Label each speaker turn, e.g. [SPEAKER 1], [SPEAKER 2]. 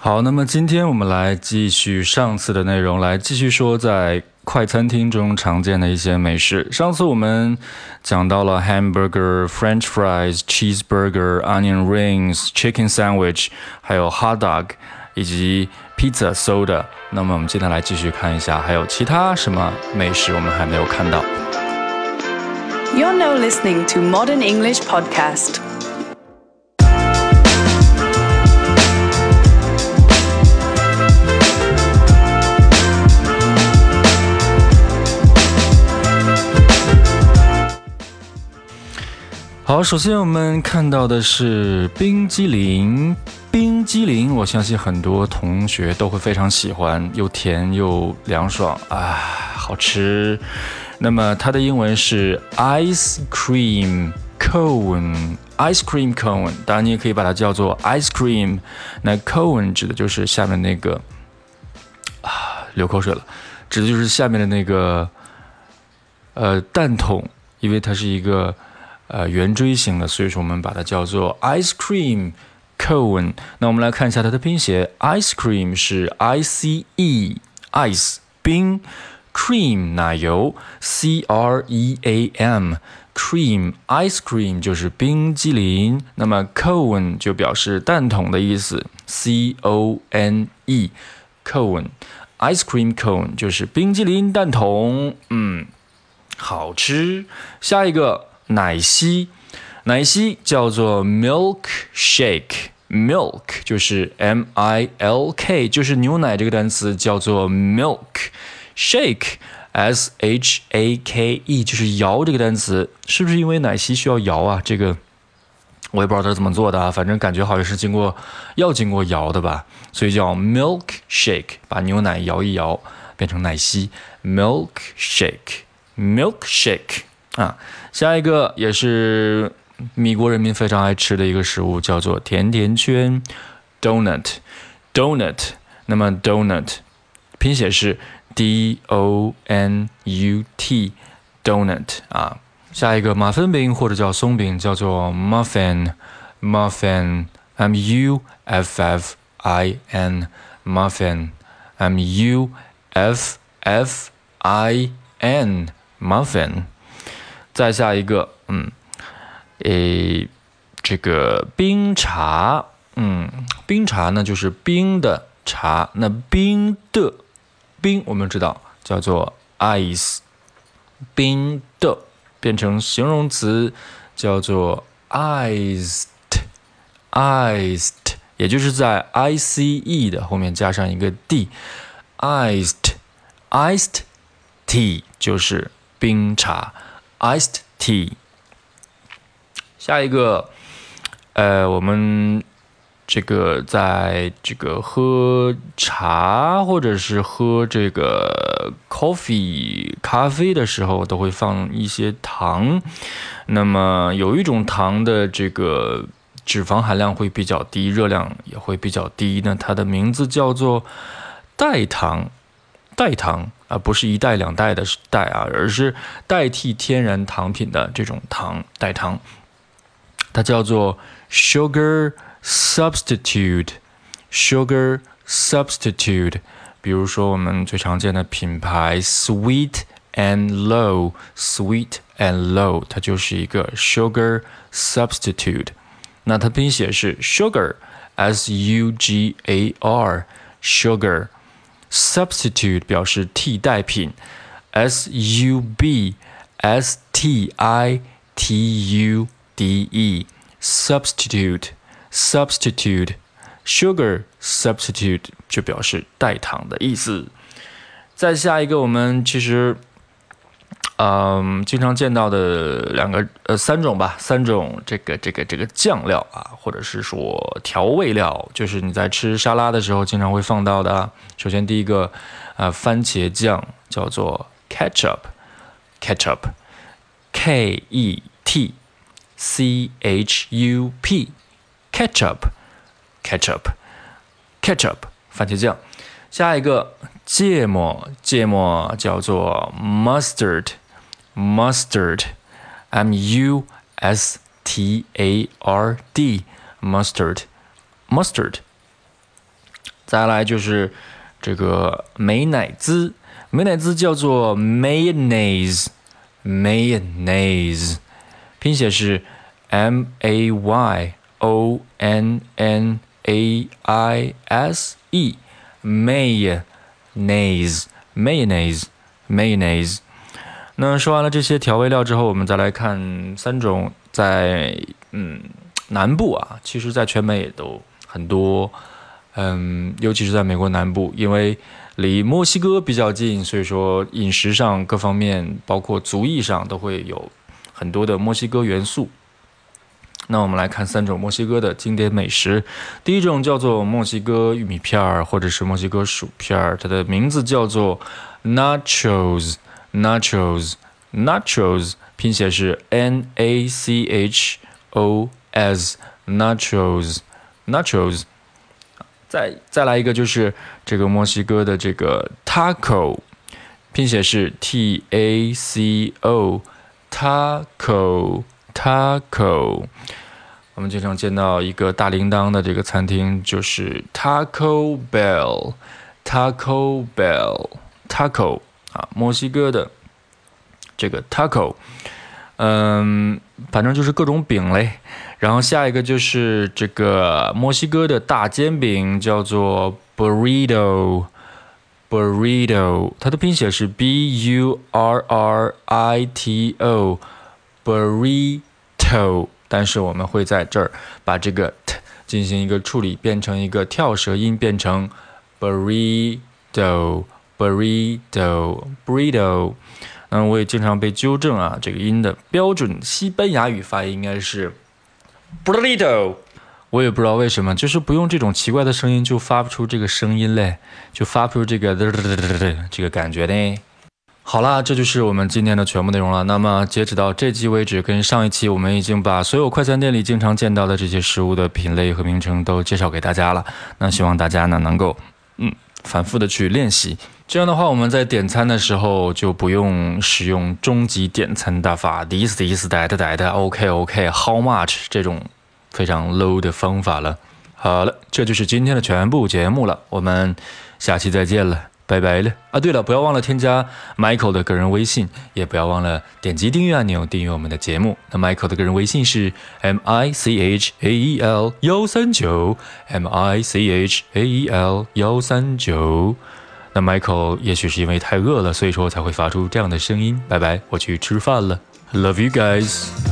[SPEAKER 1] 好，那么今天我们来继续上次的内容，来继续说在快餐厅中常见的一些美食。上次我们讲到了 hamburger、French fries、cheeseburger、onion rings、chicken sandwich，还有 hot dog，以及 pizza、soda。那么我们今天来继续看一下，还有其他什么美食我们还没有看到。
[SPEAKER 2] You're now listening to Modern English Podcast.
[SPEAKER 1] 好，首先我们看到的是冰激凌。冰激凌，我相信很多同学都会非常喜欢，又甜又凉爽啊，好吃。那么它的英文是 ice cream cone，ice cream cone，当然你也可以把它叫做 ice cream。那 cone 指的就是下面那个啊，流口水了，指的就是下面的那个呃蛋筒，因为它是一个呃圆锥形的，所以说我们把它叫做 ice cream cone。那我们来看一下它的拼写，ice cream 是 i c e ice 冰，cream 奶油，c r e a m cream ice cream 就是冰激凌。那么 cone 就表示蛋筒的意思，c o n e cone ice cream cone 就是冰激凌蛋筒，嗯。好吃。下一个奶昔，奶昔叫做 milk shake，milk 就是 m i l k，就是牛奶这个单词叫做 milk，shake s h a k e 就是摇这个单词，是不是因为奶昔需要摇啊？这个我也不知道它是怎么做的啊，反正感觉好像是经过要经过摇的吧，所以叫 milk shake，把牛奶摇一摇变成奶昔，milk shake。milkshake 啊，下一个也是米国人民非常爱吃的一个食物，叫做甜甜圈，donut donut。那么 donut 拼写是 d o n u t donut 啊。下一个马芬饼或者叫松饼，叫做 muffin muffin m u f f i n muffin m u f f i n muffin，再下一个，嗯，诶，这个冰茶，嗯，冰茶呢就是冰的茶，那冰的冰我们知道叫做 ice，冰的变成形容词叫做 iced，iced，也就是在 i c e 的后面加上一个 d，iced，iced tea 就是。冰茶，iced tea。下一个，呃，我们这个在这个喝茶或者是喝这个 coffee 咖啡的时候，都会放一些糖。那么有一种糖的这个脂肪含量会比较低，热量也会比较低。那它的名字叫做代糖，代糖。啊，不是一代两代的代啊，而是代替天然糖品的这种糖代糖，它叫做 sugar substitute，sugar substitute。比如说我们最常见的品牌 Sweet and Low，Sweet and Low，它就是一个 sugar substitute。那它拼写是 sugar，s u g a r，sugar。Substitute 表示替代品，s u b s t i t u d e substitute substitute sugar substitute 就表示代糖的意思。再下一个，我们其实嗯经常见到的两个呃三种吧，三种这个这个这个酱料啊，或者是说调味料，就是你在吃沙拉的时候经常会放到的。首先第一个、呃，番茄酱叫做 ketchup，ketchup，k e t c h u p ketchup，ketchup，ketchup 番茄酱。下一个芥末，芥末叫做 mustard。mustard，m u s t a r d，mustard，mustard。再来就是这个美乃滋，美乃滋叫做 mayonnaise，mayonnaise，拼写是 m a y o n n a i s e，may Mayonnaise，mayonnaise，mayonnaise。那说完了这些调味料之后，我们再来看三种在嗯南部啊，其实在全美也都很多。嗯，尤其是在美国南部，因为离墨西哥比较近，所以说饮食上各方面，包括族裔上，都会有很多的墨西哥元素。那我们来看三种墨西哥的经典美食。第一种叫做墨西哥玉米片儿，或者是墨西哥薯片儿，它的名字叫做 nachos，nachos，nachos，拼写是 n a c h o s，nachos，nachos。再再来一个，就是这个墨西哥的这个 taco，拼写是 T-A-C-O，Taco Taco。我们经常见到一个大铃铛的这个餐厅，就是 Taco Bell。Taco Bell，Taco 啊，墨西哥的这个 Taco，嗯，反正就是各种饼嘞。然后下一个就是这个墨西哥的大煎饼，叫做 Burrito。Burrito，它的拼写是 B U R R I T O，Burrito。但是我们会在这儿把这个 t 进行一个处理，变成一个跳舌音，变成 burrito，burrito，burrito。嗯，我也经常被纠正啊，这个音的标准西班牙语发音应该是。burrito，我也不知道为什么，就是不用这种奇怪的声音就发不出这个声音嘞，就发不出这个这个感觉嘞。好啦，这就是我们今天的全部内容了。那么截止到这期为止，跟上一期我们已经把所有快餐店里经常见到的这些食物的品类和名称都介绍给大家了。那希望大家呢能够嗯反复的去练习，这样的话我们在点餐的时候就不用使用终极点餐大法，this this that that OK OK how much 这种。非常 low 的方法了。好了，这就是今天的全部节目了。我们下期再见了，拜拜了。啊，对了，不要忘了添加 Michael 的个人微信，也不要忘了点击订阅按钮订阅我们的节目。那 Michael 的个人微信是 M I C H A E L 幺三九 M I C H A E L 幺三九。那 Michael 也许是因为太饿了，所以说才会发出这样的声音。拜拜，我去吃饭了。Love you guys。